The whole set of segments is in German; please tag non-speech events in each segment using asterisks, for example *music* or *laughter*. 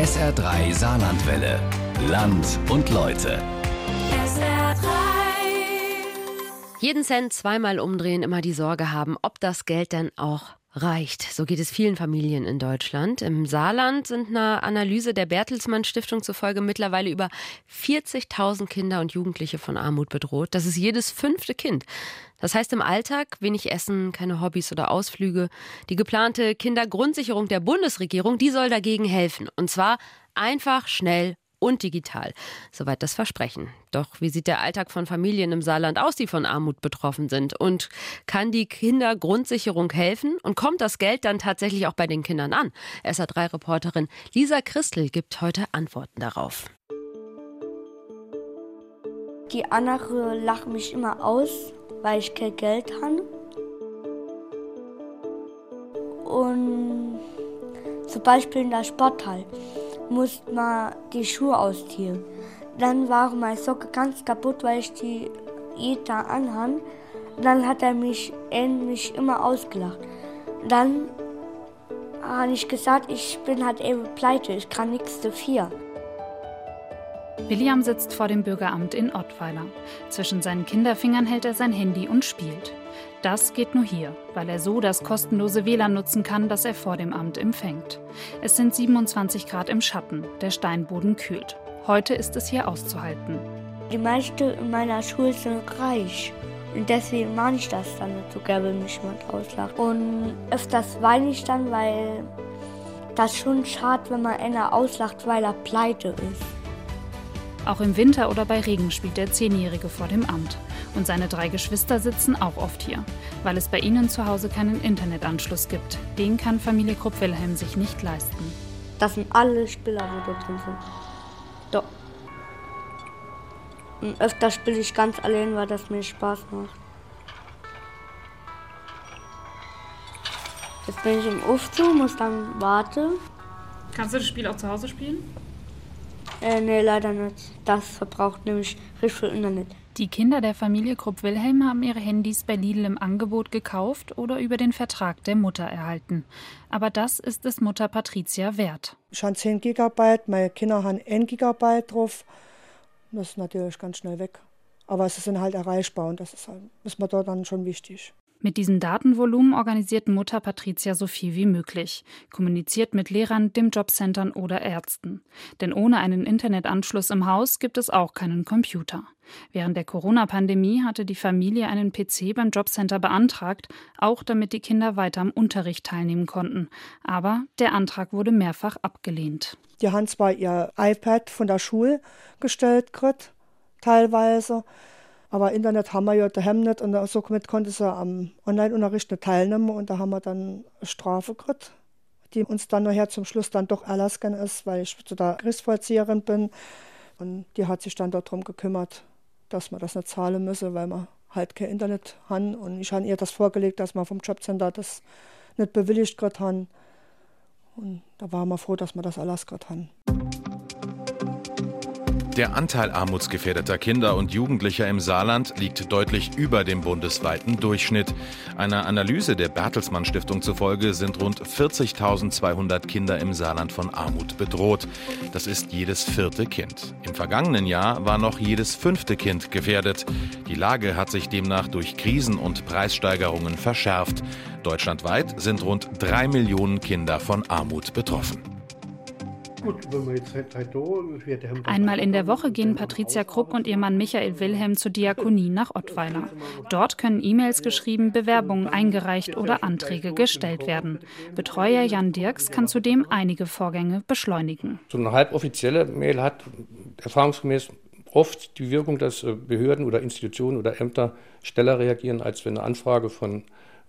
SR3 Saarlandwelle. Land und Leute. SR3. Jeden Cent zweimal umdrehen, immer die Sorge haben, ob das Geld denn auch reicht. So geht es vielen Familien in Deutschland. Im Saarland sind einer Analyse der Bertelsmann Stiftung zufolge mittlerweile über 40.000 Kinder und Jugendliche von Armut bedroht. Das ist jedes fünfte Kind. Das heißt im Alltag wenig Essen, keine Hobbys oder Ausflüge. Die geplante Kindergrundsicherung der Bundesregierung, die soll dagegen helfen. Und zwar einfach, schnell und digital. Soweit das Versprechen. Doch wie sieht der Alltag von Familien im Saarland aus, die von Armut betroffen sind? Und kann die Kindergrundsicherung helfen? Und kommt das Geld dann tatsächlich auch bei den Kindern an? SA3-Reporterin Lisa Christel gibt heute Antworten darauf. Die anderen lachen mich immer aus, weil ich kein Geld habe. Und zum Beispiel in der Sporthalle musste man die Schuhe ausziehen. Dann waren meine Socken ganz kaputt, weil ich die jeden Tag. Dann hat er mich, er mich immer ausgelacht. Dann habe ich gesagt, ich bin halt eben pleite, ich kann nichts dafür. William sitzt vor dem Bürgeramt in Ottweiler. Zwischen seinen Kinderfingern hält er sein Handy und spielt. Das geht nur hier, weil er so das kostenlose WLAN nutzen kann, das er vor dem Amt empfängt. Es sind 27 Grad im Schatten, der Steinboden kühlt. Heute ist es hier auszuhalten. Die meisten in meiner Schule sind reich. Und deswegen mache ich das dann nicht so gerne, wenn mich jemand auslacht. Und öfters weine ich dann, weil das schon schade, wenn man einer auslacht, weil er pleite ist. Auch im Winter oder bei Regen spielt der Zehnjährige vor dem Amt. Und seine drei Geschwister sitzen auch oft hier, weil es bei ihnen zu Hause keinen Internetanschluss gibt. Den kann Familie Krupp-Wilhelm sich nicht leisten. Das sind alle Spieler, die da drin sind. Doch. Und öfter spiele ich ganz allein, weil das mir Spaß macht. Jetzt bin ich im Aufzug, muss dann warten. Kannst du das Spiel auch zu Hause spielen? Äh, nee, leider nicht. Das verbraucht nämlich richtig viel Internet. Die Kinder der Familie Krupp-Wilhelm haben ihre Handys bei Lidl im Angebot gekauft oder über den Vertrag der Mutter erhalten. Aber das ist es Mutter Patricia wert. Ich habe 10 Gigabyte, meine Kinder haben 1 Gigabyte drauf. Das ist natürlich ganz schnell weg. Aber es sind halt erreichbar und das ist, halt, ist mir dort dann schon wichtig. Mit diesem Datenvolumen organisiert Mutter Patricia so viel wie möglich, kommuniziert mit Lehrern, dem Jobcentern oder Ärzten. Denn ohne einen Internetanschluss im Haus gibt es auch keinen Computer. Während der Corona-Pandemie hatte die Familie einen PC beim Jobcenter beantragt, auch damit die Kinder weiter am Unterricht teilnehmen konnten. Aber der Antrag wurde mehrfach abgelehnt. Die haben zwar ihr iPad von der Schule gestellt, gekriegt, teilweise. Aber Internet haben wir ja daheim nicht und somit konnte sie am Online-Unterricht nicht teilnehmen und da haben wir dann eine Strafe gekriegt, die uns dann nachher zum Schluss dann doch erlassen ist, weil ich zu der Gerichtsvollzieherin bin. Und die hat sich dann darum gekümmert, dass wir das nicht zahlen müssen, weil wir halt kein Internet haben. Und ich habe ihr das vorgelegt, dass wir vom Jobcenter das nicht bewilligt gerade haben. Und da waren wir froh, dass wir das alles gerade haben. Der Anteil armutsgefährdeter Kinder und Jugendlicher im Saarland liegt deutlich über dem bundesweiten Durchschnitt. Einer Analyse der Bertelsmann Stiftung zufolge sind rund 40.200 Kinder im Saarland von Armut bedroht. Das ist jedes vierte Kind. Im vergangenen Jahr war noch jedes fünfte Kind gefährdet. Die Lage hat sich demnach durch Krisen und Preissteigerungen verschärft. Deutschlandweit sind rund drei Millionen Kinder von Armut betroffen. Einmal in der Woche gehen Patricia Krupp und ihr Mann Michael Wilhelm zur Diakonie nach Ottweiler. Dort können E-Mails geschrieben, Bewerbungen eingereicht oder Anträge gestellt werden. Betreuer Jan Dirks kann zudem einige Vorgänge beschleunigen. So eine halboffizielle Mail hat erfahrungsgemäß oft die Wirkung, dass Behörden oder Institutionen oder Ämter schneller reagieren, als wenn eine Anfrage von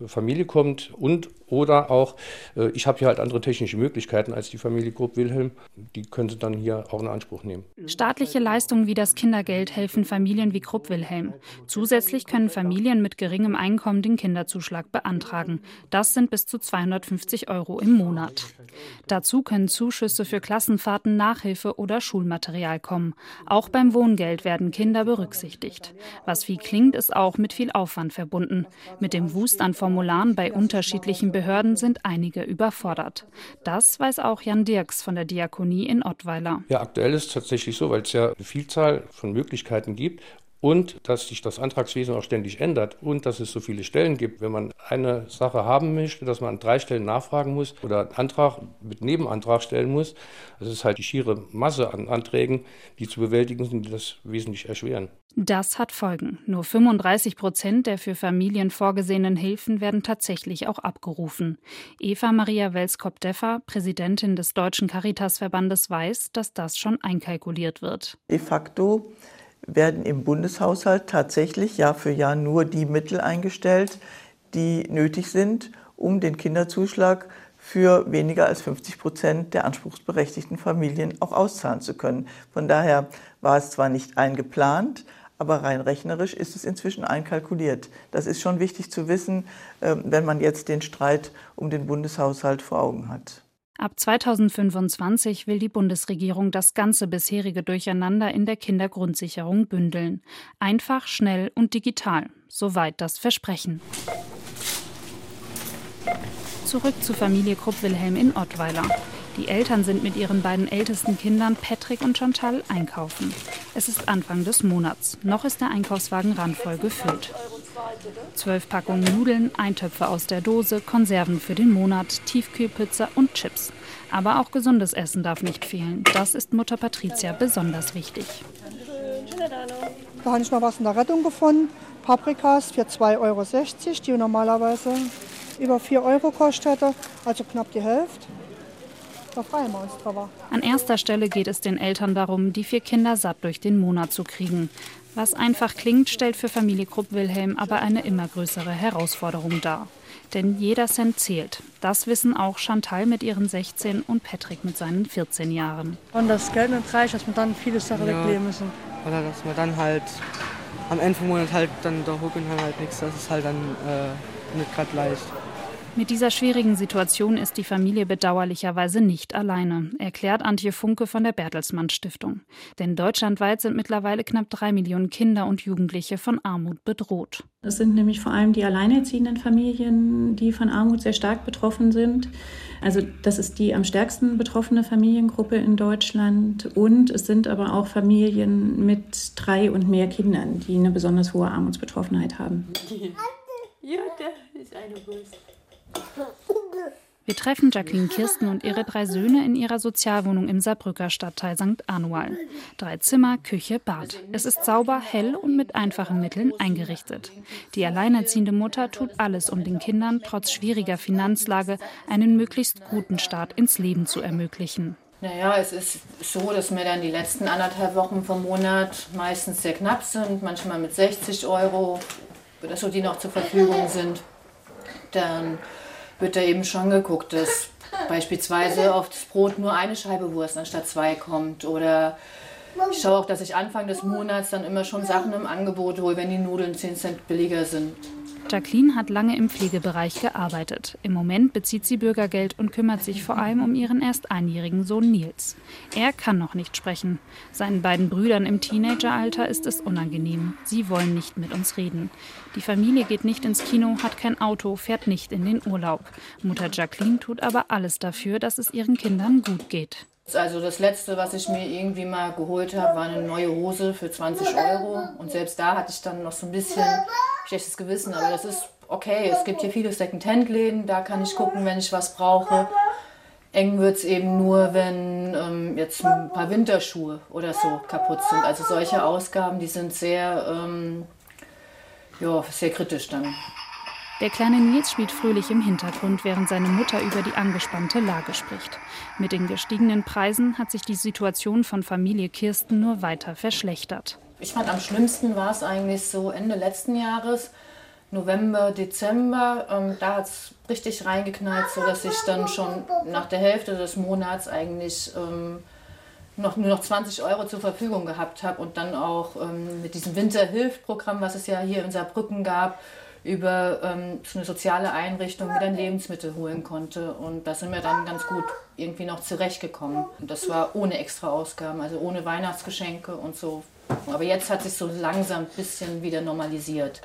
Familie kommt und oder auch, äh, ich habe hier halt andere technische Möglichkeiten als die Familie Grupp Wilhelm, die können Sie dann hier auch in Anspruch nehmen. Staatliche Leistungen wie das Kindergeld helfen Familien wie Grupp Wilhelm. Zusätzlich können Familien mit geringem Einkommen den Kinderzuschlag beantragen. Das sind bis zu 250 Euro im Monat. Dazu können Zuschüsse für Klassenfahrten, Nachhilfe oder Schulmaterial kommen. Auch beim Wohngeld werden Kinder berücksichtigt. Was viel klingt, ist auch mit viel Aufwand verbunden. Mit dem Wust an Formularen bei unterschiedlichen Behörden sind einige überfordert. Das weiß auch Jan Dirks von der Diakonie in Ottweiler. Ja, aktuell ist es tatsächlich so, weil es ja eine Vielzahl von Möglichkeiten gibt und dass sich das Antragswesen auch ständig ändert und dass es so viele Stellen gibt. Wenn man eine Sache haben möchte, dass man an drei Stellen nachfragen muss oder einen Antrag mit Nebenantrag stellen muss, das ist halt die schiere Masse an Anträgen, die zu bewältigen sind, die das wesentlich erschweren. Das hat Folgen. Nur 35 Prozent der für Familien vorgesehenen Hilfen werden tatsächlich auch abgerufen. Eva Maria Welskop-Deffer, Präsidentin des Deutschen Caritasverbandes, weiß, dass das schon einkalkuliert wird. De facto werden im Bundeshaushalt tatsächlich Jahr für Jahr nur die Mittel eingestellt, die nötig sind, um den Kinderzuschlag für weniger als 50 Prozent der anspruchsberechtigten Familien auch auszahlen zu können. Von daher war es zwar nicht eingeplant, aber rein rechnerisch ist es inzwischen einkalkuliert. Das ist schon wichtig zu wissen, ähm, wenn man jetzt den Streit um den Bundeshaushalt vor Augen hat. Ab 2025 will die Bundesregierung das ganze bisherige Durcheinander in der Kindergrundsicherung bündeln. Einfach, schnell und digital. Soweit das Versprechen. Zurück zu Familie Krupp-Wilhelm in Ottweiler. Die Eltern sind mit ihren beiden ältesten Kindern Patrick und Chantal einkaufen. Es ist Anfang des Monats. Noch ist der Einkaufswagen randvoll gefüllt. Zwölf Packungen Nudeln, Eintöpfe aus der Dose, Konserven für den Monat, Tiefkühlpizza und Chips. Aber auch gesundes Essen darf nicht fehlen. Das ist Mutter Patricia besonders wichtig. Da habe ich mal was in der Rettung gefunden. Paprikas für 2,60 Euro, die normalerweise über 4 Euro kostet, also knapp die Hälfte. Da freuen wir uns drüber. An erster Stelle geht es den Eltern darum, die vier Kinder satt durch den Monat zu kriegen. Was einfach klingt, stellt für Familie Krupp-Wilhelm aber eine immer größere Herausforderung dar. Denn jeder Cent zählt. Das wissen auch Chantal mit ihren 16 und Patrick mit seinen 14 Jahren. Und das Geld nicht reicht, dass wir dann viele Sachen ja. weglegen müssen. Oder dass wir dann halt am Ende vom Monat halt dann da hucken halt nichts. Das ist halt dann äh, nicht gerade leicht. Mit dieser schwierigen Situation ist die Familie bedauerlicherweise nicht alleine, erklärt Antje Funke von der Bertelsmann Stiftung. Denn deutschlandweit sind mittlerweile knapp drei Millionen Kinder und Jugendliche von Armut bedroht. Es sind nämlich vor allem die alleinerziehenden Familien, die von Armut sehr stark betroffen sind. Also das ist die am stärksten betroffene Familiengruppe in Deutschland. Und es sind aber auch Familien mit drei und mehr Kindern, die eine besonders hohe Armutsbetroffenheit haben. *laughs* Ja, der ist eine Wurst. Wir treffen Jacqueline Kirsten und ihre drei Söhne in ihrer Sozialwohnung im Saarbrücker Stadtteil St. Anual. Drei Zimmer, Küche, Bad. Es ist sauber, hell und mit einfachen Mitteln eingerichtet. Die alleinerziehende Mutter tut alles, um den Kindern trotz schwieriger Finanzlage einen möglichst guten Start ins Leben zu ermöglichen. Naja, es ist so, dass mir dann die letzten anderthalb Wochen vom Monat meistens sehr knapp sind, manchmal mit 60 Euro, oder so, die noch zur Verfügung sind. Dann wird da eben schon geguckt, dass *laughs* beispielsweise auf das Brot nur eine Scheibe Wurst anstatt zwei kommt. Oder ich schaue auch, dass ich Anfang des Monats dann immer schon Sachen im Angebot hole, wenn die Nudeln 10 Cent billiger sind. Jacqueline hat lange im Pflegebereich gearbeitet. Im Moment bezieht sie Bürgergeld und kümmert sich vor allem um ihren erst einjährigen Sohn Nils. Er kann noch nicht sprechen. Seinen beiden Brüdern im Teenageralter ist es unangenehm. Sie wollen nicht mit uns reden. Die Familie geht nicht ins Kino, hat kein Auto, fährt nicht in den Urlaub. Mutter Jacqueline tut aber alles dafür, dass es ihren Kindern gut geht. Also das letzte, was ich mir irgendwie mal geholt habe, war eine neue Hose für 20 Euro. Und selbst da hatte ich dann noch so ein bisschen schlechtes Gewissen. Aber das ist okay. Es gibt hier viele Second-Hand-Läden, da kann ich gucken, wenn ich was brauche. Eng wird es eben nur, wenn ähm, jetzt ein paar Winterschuhe oder so kaputt sind. Also solche Ausgaben, die sind sehr, ähm, ja, sehr kritisch dann. Der kleine Nils spielt fröhlich im Hintergrund, während seine Mutter über die angespannte Lage spricht. Mit den gestiegenen Preisen hat sich die Situation von Familie Kirsten nur weiter verschlechtert. Ich fand am schlimmsten war es eigentlich so Ende letzten Jahres, November, Dezember. Ähm, da hat es richtig reingeknallt, sodass ich dann schon nach der Hälfte des Monats eigentlich ähm, noch, nur noch 20 Euro zur Verfügung gehabt habe und dann auch ähm, mit diesem Winterhilfprogramm, was es ja hier in Saarbrücken gab, über ähm, so eine soziale Einrichtung wieder Lebensmittel holen konnte. Und da sind wir dann ganz gut irgendwie noch zurechtgekommen. Und das war ohne extra Ausgaben, also ohne Weihnachtsgeschenke und so. Aber jetzt hat sich so langsam ein bisschen wieder normalisiert.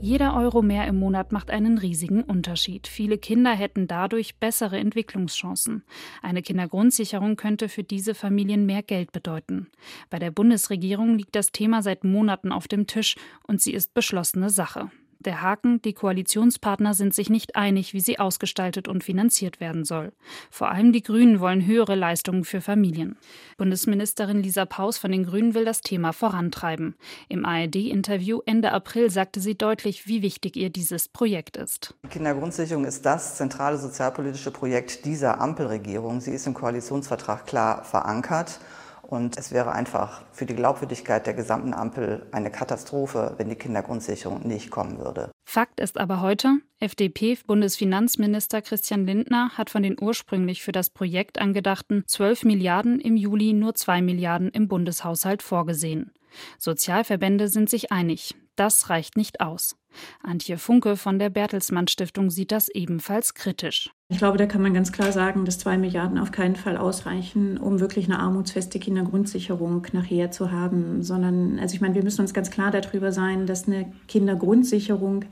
Jeder Euro mehr im Monat macht einen riesigen Unterschied. Viele Kinder hätten dadurch bessere Entwicklungschancen. Eine Kindergrundsicherung könnte für diese Familien mehr Geld bedeuten. Bei der Bundesregierung liegt das Thema seit Monaten auf dem Tisch und sie ist beschlossene Sache. Der Haken, die Koalitionspartner sind sich nicht einig, wie sie ausgestaltet und finanziert werden soll. Vor allem die Grünen wollen höhere Leistungen für Familien. Bundesministerin Lisa Paus von den Grünen will das Thema vorantreiben. Im ARD-Interview Ende April sagte sie deutlich, wie wichtig ihr dieses Projekt ist. Die Kindergrundsicherung ist das zentrale sozialpolitische Projekt dieser Ampelregierung. Sie ist im Koalitionsvertrag klar verankert. Und es wäre einfach für die Glaubwürdigkeit der gesamten Ampel eine Katastrophe, wenn die Kindergrundsicherung nicht kommen würde. Fakt ist aber heute, FDP-Bundesfinanzminister Christian Lindner hat von den ursprünglich für das Projekt angedachten 12 Milliarden im Juli nur 2 Milliarden im Bundeshaushalt vorgesehen. Sozialverbände sind sich einig, das reicht nicht aus. Antje Funke von der Bertelsmann Stiftung sieht das ebenfalls kritisch. Ich glaube, da kann man ganz klar sagen, dass zwei Milliarden auf keinen Fall ausreichen, um wirklich eine armutsfeste Kindergrundsicherung nachher zu haben, sondern, also ich meine, wir müssen uns ganz klar darüber sein, dass eine Kindergrundsicherung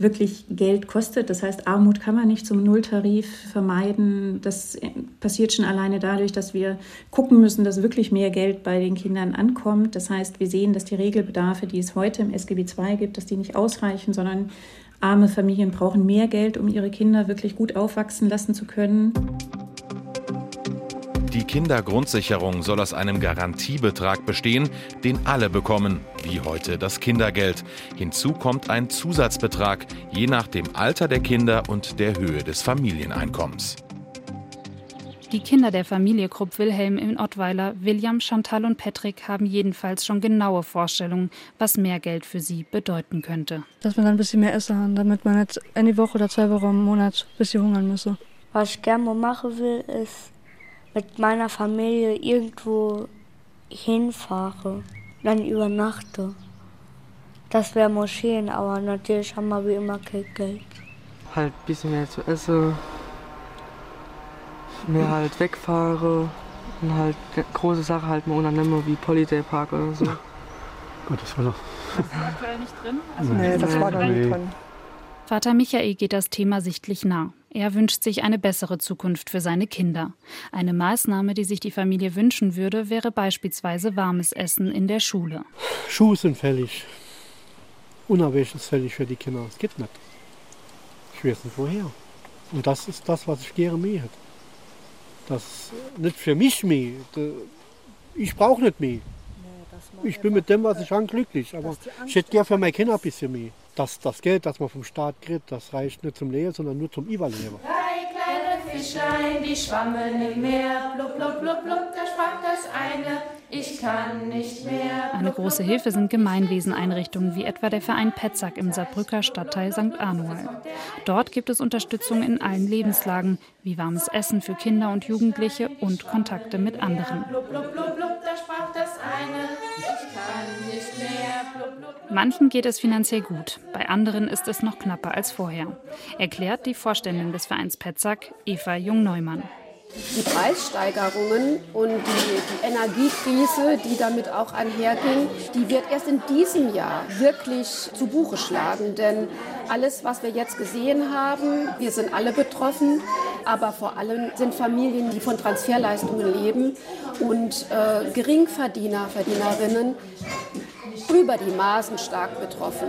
wirklich Geld kostet. Das heißt, Armut kann man nicht zum Nulltarif vermeiden. Das passiert schon alleine dadurch, dass wir gucken müssen, dass wirklich mehr Geld bei den Kindern ankommt. Das heißt, wir sehen, dass die Regelbedarfe, die es heute im SGB II gibt, dass die nicht ausreichen, sondern arme Familien brauchen mehr Geld, um ihre Kinder wirklich gut aufwachsen lassen zu können. Die Kindergrundsicherung soll aus einem Garantiebetrag bestehen, den alle bekommen, wie heute das Kindergeld. Hinzu kommt ein Zusatzbetrag, je nach dem Alter der Kinder und der Höhe des Familieneinkommens. Die Kinder der Familie Krupp Wilhelm in Ottweiler, William, Chantal und Patrick haben jedenfalls schon genaue Vorstellungen, was mehr Geld für sie bedeuten könnte. Dass man dann ein bisschen mehr Essen hat, damit man nicht eine Woche oder zwei Wochen im Monat ein bisschen hungern müsse. Was ich gerne machen will, ist mit meiner Familie irgendwo hinfahre, dann übernachte. Das wäre Moscheen, aber natürlich haben wir wie immer kein Geld. Halt ein bisschen mehr zu essen, mehr halt wegfahre und halt große Sache halt mal unternehme, wie Polyday Park oder so. *laughs* Gott, das war doch. Das ist aktuell nicht drin? Also nee, das war da nicht drin. Vater Michael geht das Thema sichtlich nah. Er wünscht sich eine bessere Zukunft für seine Kinder. Eine Maßnahme, die sich die Familie wünschen würde, wäre beispielsweise warmes Essen in der Schule. Schuhe sind fällig. Unterwäsche ist fällig für die Kinder. Das geht nicht. Ich weiß nicht woher. Und das ist das, was ich gerne mehr hätte. Das ist nicht für mich mehr. Ich brauche nicht mehr. Ich bin mit dem, was ich habe, glücklich. Aber ich hätte gerne für meine Kinder ein bisschen mehr das, das Geld, das man vom Staat kriegt, das reicht nicht zum Leben, sondern nur zum Überleben. Drei kleine Fischlein, die schwammen im Meer. Blub, blub, blub, blub, da sprach das eine. Ich kann nicht mehr. Eine große Hilfe sind Gemeinweseneinrichtungen wie etwa der Verein Petzack im Saarbrücker Stadtteil St. Arnold. Dort gibt es Unterstützung in allen Lebenslagen, wie warmes Essen für Kinder und Jugendliche und Kontakte mit anderen. Blub, blub, blub, blub, da sprach das eine. Manchen geht es finanziell gut, bei anderen ist es noch knapper als vorher, erklärt die Vorständin des Vereins Petzack, Eva Jung-Neumann. Die Preissteigerungen und die, die, Energiekrise, die damit auch einherging, die wird erst in diesem Jahr wirklich zu Buche schlagen. Denn alles, was wir jetzt gesehen haben, wir sind alle betroffen, aber vor allem sind Familien, die von Transferleistungen leben und äh, Geringverdiener, Verdienerinnen über die Maßen stark betroffen.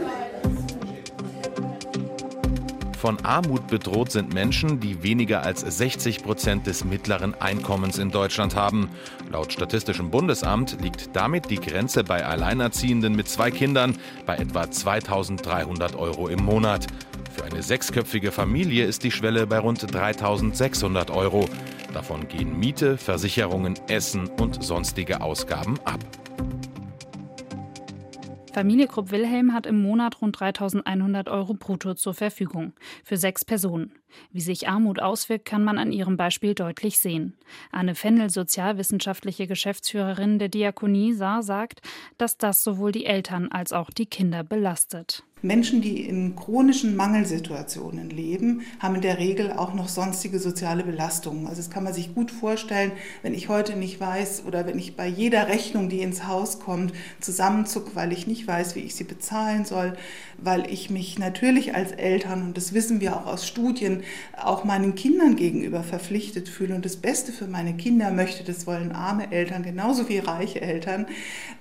Von Armut bedroht sind Menschen, die weniger als 60 Prozent des mittleren Einkommens in Deutschland haben. Laut Statistischem Bundesamt liegt damit die Grenze bei Alleinerziehenden mit zwei Kindern bei etwa 2300 Euro im Monat. Für eine sechsköpfige Familie ist die Schwelle bei rund 3600 Euro. Davon gehen Miete, Versicherungen, Essen und sonstige Ausgaben ab. Familie Krupp-Wilhelm hat im Monat rund 3100 Euro brutto zur Verfügung. Für sechs Personen. Wie sich Armut auswirkt, kann man an ihrem Beispiel deutlich sehen. Anne Fennel, sozialwissenschaftliche Geschäftsführerin der Diakonie Saar, sagt, dass das sowohl die Eltern als auch die Kinder belastet. Menschen, die in chronischen Mangelsituationen leben, haben in der Regel auch noch sonstige soziale Belastungen. Also das kann man sich gut vorstellen, wenn ich heute nicht weiß oder wenn ich bei jeder Rechnung, die ins Haus kommt, zusammenzuck, weil ich nicht weiß, wie ich sie bezahlen soll, weil ich mich natürlich als Eltern, und das wissen wir auch aus Studien, auch meinen Kindern gegenüber verpflichtet fühle und das Beste für meine Kinder möchte, das wollen arme Eltern genauso wie reiche Eltern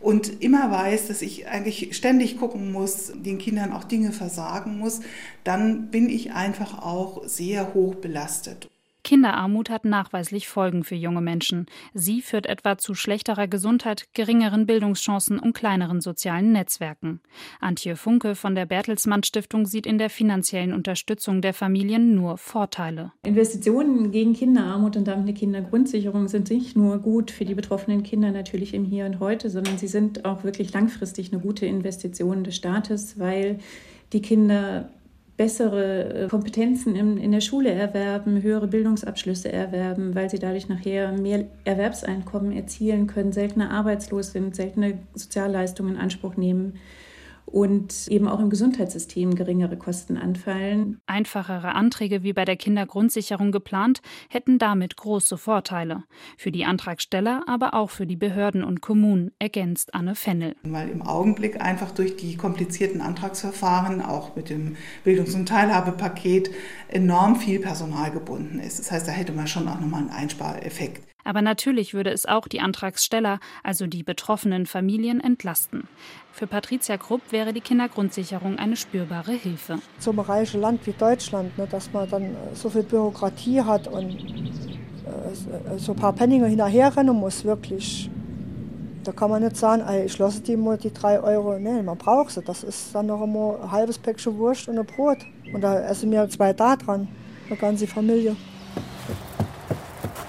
und immer weiß, dass ich eigentlich ständig gucken muss, den Kindern dann auch Dinge versagen muss, dann bin ich einfach auch sehr hoch belastet. Kinderarmut hat nachweislich Folgen für junge Menschen. Sie führt etwa zu schlechterer Gesundheit, geringeren Bildungschancen und kleineren sozialen Netzwerken. Antje Funke von der Bertelsmann Stiftung sieht in der finanziellen Unterstützung der Familien nur Vorteile. Investitionen gegen Kinderarmut und damit eine Kindergrundsicherung sind nicht nur gut für die betroffenen Kinder natürlich im Hier und Heute, sondern sie sind auch wirklich langfristig eine gute Investition des Staates, weil die Kinder bessere äh, Kompetenzen in, in der Schule erwerben, höhere Bildungsabschlüsse erwerben, weil sie dadurch nachher mehr Erwerbseinkommen erzielen können, seltener arbeitslos sind, seltene Sozialleistungen in Anspruch nehmen und eben auch im Gesundheitssystem geringere Kosten anfallen. Einfachere Anträge wie bei der Kindergrundsicherung geplant hätten damit große Vorteile. Für die Antragsteller, aber auch für die Behörden und Kommunen, ergänzt Anne Fennel. Weil im Augenblick einfach durch die komplizierten Antragsverfahren, auch mit dem Bildungs- und Teilhabepaket, enorm viel Personal gebunden ist. Das heißt, da hätte man schon auch nochmal einen Einspareffekt. Aber natürlich würde es auch die Antragsteller, also die betroffenen Familien, entlasten. Für Patricia Krupp wäre die Kindergrundsicherung eine spürbare Hilfe. So ein reiches Land wie Deutschland, ne, dass man dann äh, so viel Bürokratie hat und äh, so ein paar Penninger hinterherrennen muss, wirklich. Da kann man nicht sagen, ey, ich lasse die mal die drei Euro. Nee, man braucht sie. Das ist dann noch immer ein halbes Päckchen Wurst und ein Brot. Und da essen wir zwei da dran, eine ganze Familie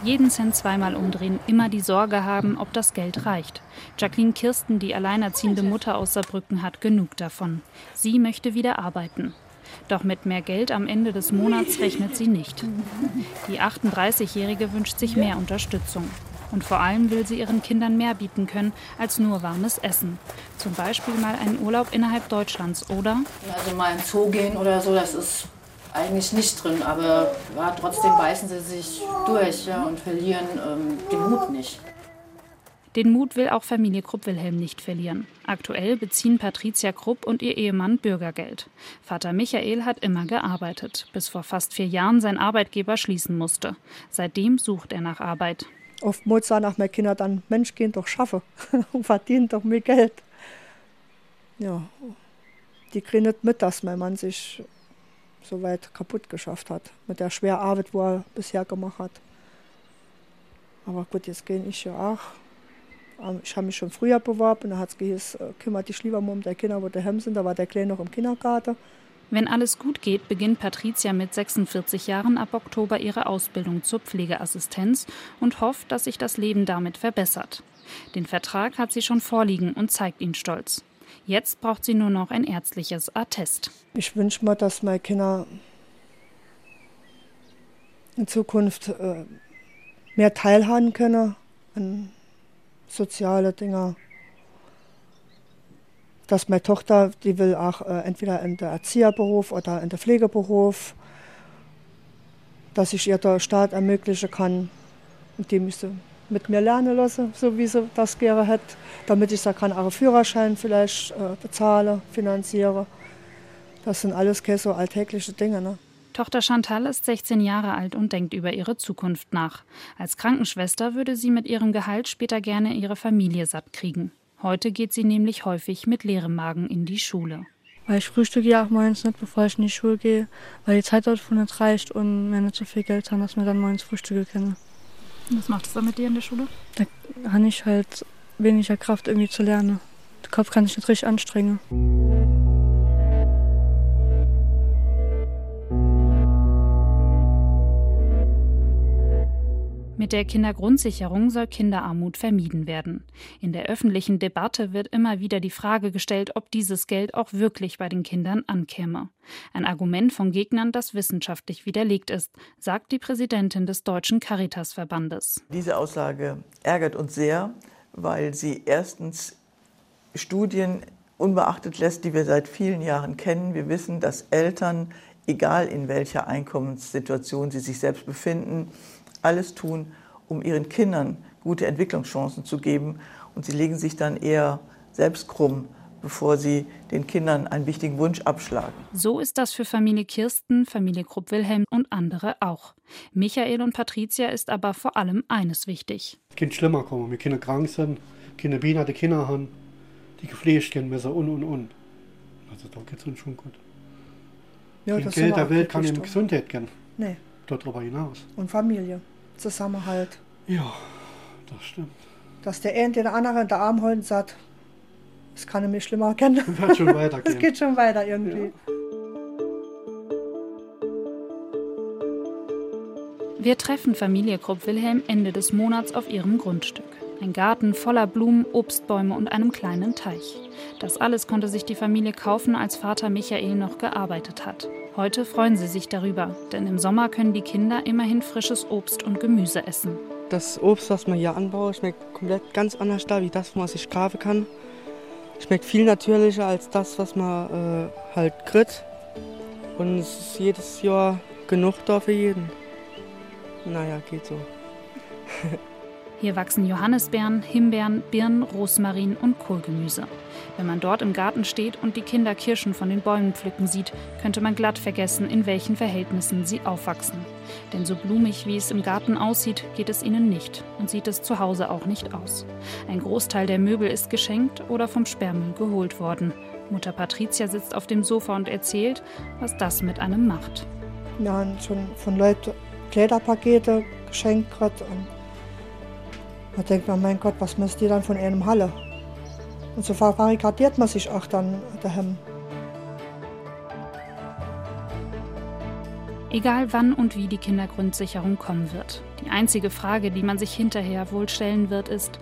jeden Cent zweimal umdrehen, immer die Sorge haben, ob das Geld reicht. Jacqueline Kirsten, die alleinerziehende Mutter aus Saarbrücken, hat genug davon. Sie möchte wieder arbeiten. Doch mit mehr Geld am Ende des Monats rechnet sie nicht. Die 38-Jährige wünscht sich mehr Unterstützung. Und vor allem will sie ihren Kindern mehr bieten können als nur warmes Essen. Zum Beispiel mal einen Urlaub innerhalb Deutschlands oder? Also mal ins Zoo gehen oder so, das ist eigentlich nicht drin, aber ja, trotzdem beißen sie sich durch ja, und verlieren ähm, den Mut nicht. Den Mut will auch Familie Krupp-Wilhelm nicht verlieren. Aktuell beziehen Patricia Krupp und ihr Ehemann Bürgergeld. Vater Michael hat immer gearbeitet, bis vor fast vier Jahren sein Arbeitgeber schließen musste. Seitdem sucht er nach Arbeit. Oftmals sagen auch meine Kinder dann, Mensch, gehen doch schaffen *laughs* und verdienen doch mehr Geld. Ja, die kriegen nicht mit, dass mein Mann sich so weit kaputt geschafft hat. Mit der schweren Arbeit, wo er bisher gemacht hat. Aber gut, jetzt gehe ich ja auch. Ähm, ich habe mich schon früher beworben, da hat es geheißen, äh, kümmere dich lieber mal um die Kinder, wo daheim sind. Da war der Kleine noch im Kindergarten. Wenn alles gut geht, beginnt Patricia mit 46 Jahren ab Oktober ihre Ausbildung zur Pflegeassistenz und hofft, dass sich das Leben damit verbessert. Den Vertrag hat sie schon vorliegen und zeigt ihn stolz. Jetzt braucht sie nur noch ein ärztliches Attest. Ich wünsche mir, dass meine Kinder in Zukunft äh, mehr teilhaben können an soziale Dinge. Dass meine Tochter, die will auch äh, entweder in der Erzieherberuf oder in der Pflegeberuf, dass ich ihr der Staat ermöglichen kann, indem ich sie mit mir lernen lassen, so wie sie das gerne hat, damit ich da kann auch Führerschein vielleicht äh, bezahle, finanziere. Das sind alles keine so alltägliche Dinge. Ne? Tochter Chantal ist 16 Jahre alt und denkt über ihre Zukunft nach. Als Krankenschwester würde sie mit ihrem Gehalt später gerne ihre Familie satt kriegen. Heute geht sie nämlich häufig mit leerem Magen in die Schule. Weil ich frühstücke ja auch morgens nicht, bevor ich in die Schule gehe, weil die Zeit dort nicht reicht und wir nicht so viel Geld haben, dass wir dann morgens Frühstücke können. Was macht es dann mit dir in der Schule? Da habe ich halt weniger Kraft irgendwie zu lernen. Der Kopf kann sich nicht richtig anstrengen. Mit der Kindergrundsicherung soll Kinderarmut vermieden werden. In der öffentlichen Debatte wird immer wieder die Frage gestellt, ob dieses Geld auch wirklich bei den Kindern ankäme. Ein Argument von Gegnern, das wissenschaftlich widerlegt ist, sagt die Präsidentin des Deutschen Caritasverbandes. Diese Aussage ärgert uns sehr, weil sie erstens Studien unbeachtet lässt, die wir seit vielen Jahren kennen. Wir wissen, dass Eltern, egal in welcher Einkommenssituation sie sich selbst befinden, alles tun, um ihren Kindern gute Entwicklungschancen zu geben. Und sie legen sich dann eher selbst krumm, bevor sie den Kindern einen wichtigen Wunsch abschlagen. So ist das für Familie Kirsten, Familie Krupp-Wilhelm und andere auch. Michael und Patricia ist aber vor allem eines wichtig. Es kann schlimmer kommen, wenn Kinder krank sind, Kinder behinderte Kinder haben, die gepflegt werden müssen und und und. Also da geht es uns schon gut. Ja, das Geld der Welt kann ihm Gesundheit geben. Nee. Darüber hinaus. Und Familie. Zusammenhalt. Ja, das stimmt. Dass der eine den anderen in der Arm holt und sagt, das kann nämlich schlimmer kennen. Das wird schon weitergehen. *laughs* Das geht schon weiter irgendwie. Ja. Wir treffen Familie Krupp-Wilhelm Ende des Monats auf ihrem Grundstück. Ein Garten voller Blumen, Obstbäume und einem kleinen Teich. Das alles konnte sich die Familie kaufen, als Vater Michael noch gearbeitet hat. Heute freuen sie sich darüber, denn im Sommer können die Kinder immerhin frisches Obst und Gemüse essen. Das Obst, was man hier anbaut, schmeckt komplett ganz anders da, wie das, was ich graben kann. Schmeckt viel natürlicher als das, was man äh, halt kriegt. Und es ist jedes Jahr genug da für jeden. Naja, geht so. *laughs* Hier wachsen Johannisbeeren, Himbeeren, Birnen, Rosmarin und Kohlgemüse. Wenn man dort im Garten steht und die Kinder Kirschen von den Bäumen pflücken sieht, könnte man glatt vergessen, in welchen Verhältnissen sie aufwachsen. Denn so blumig wie es im Garten aussieht, geht es ihnen nicht und sieht es zu Hause auch nicht aus. Ein Großteil der Möbel ist geschenkt oder vom Sperrmüll geholt worden. Mutter Patricia sitzt auf dem Sofa und erzählt, was das mit einem macht. Wir haben schon von Leuten Kleiderpakete geschenkt und da denkt man, mein Gott, was müsst ihr dann von einem Halle? Und so verbarrikadiert man sich auch dann daheim. Egal wann und wie die Kindergrundsicherung kommen wird. Die einzige Frage, die man sich hinterher wohl stellen wird, ist,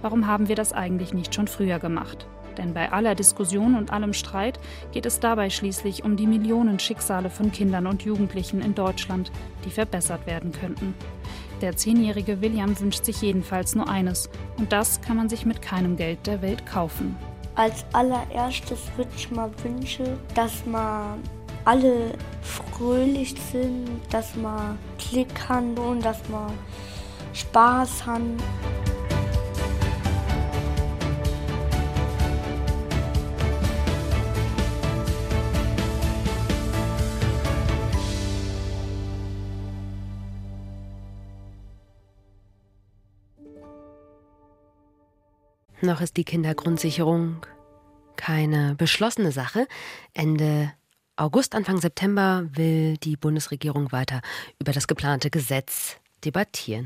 warum haben wir das eigentlich nicht schon früher gemacht? Denn bei aller Diskussion und allem Streit geht es dabei schließlich um die Millionen Schicksale von Kindern und Jugendlichen in Deutschland, die verbessert werden könnten. Der zehnjährige William wünscht sich jedenfalls nur eines. Und das kann man sich mit keinem Geld der Welt kaufen. Als allererstes würde ich mal wünschen, dass man alle fröhlich sind, dass man Klick haben und dass man Spaß haben. Noch ist die Kindergrundsicherung keine beschlossene Sache. Ende August, Anfang September will die Bundesregierung weiter über das geplante Gesetz debattieren.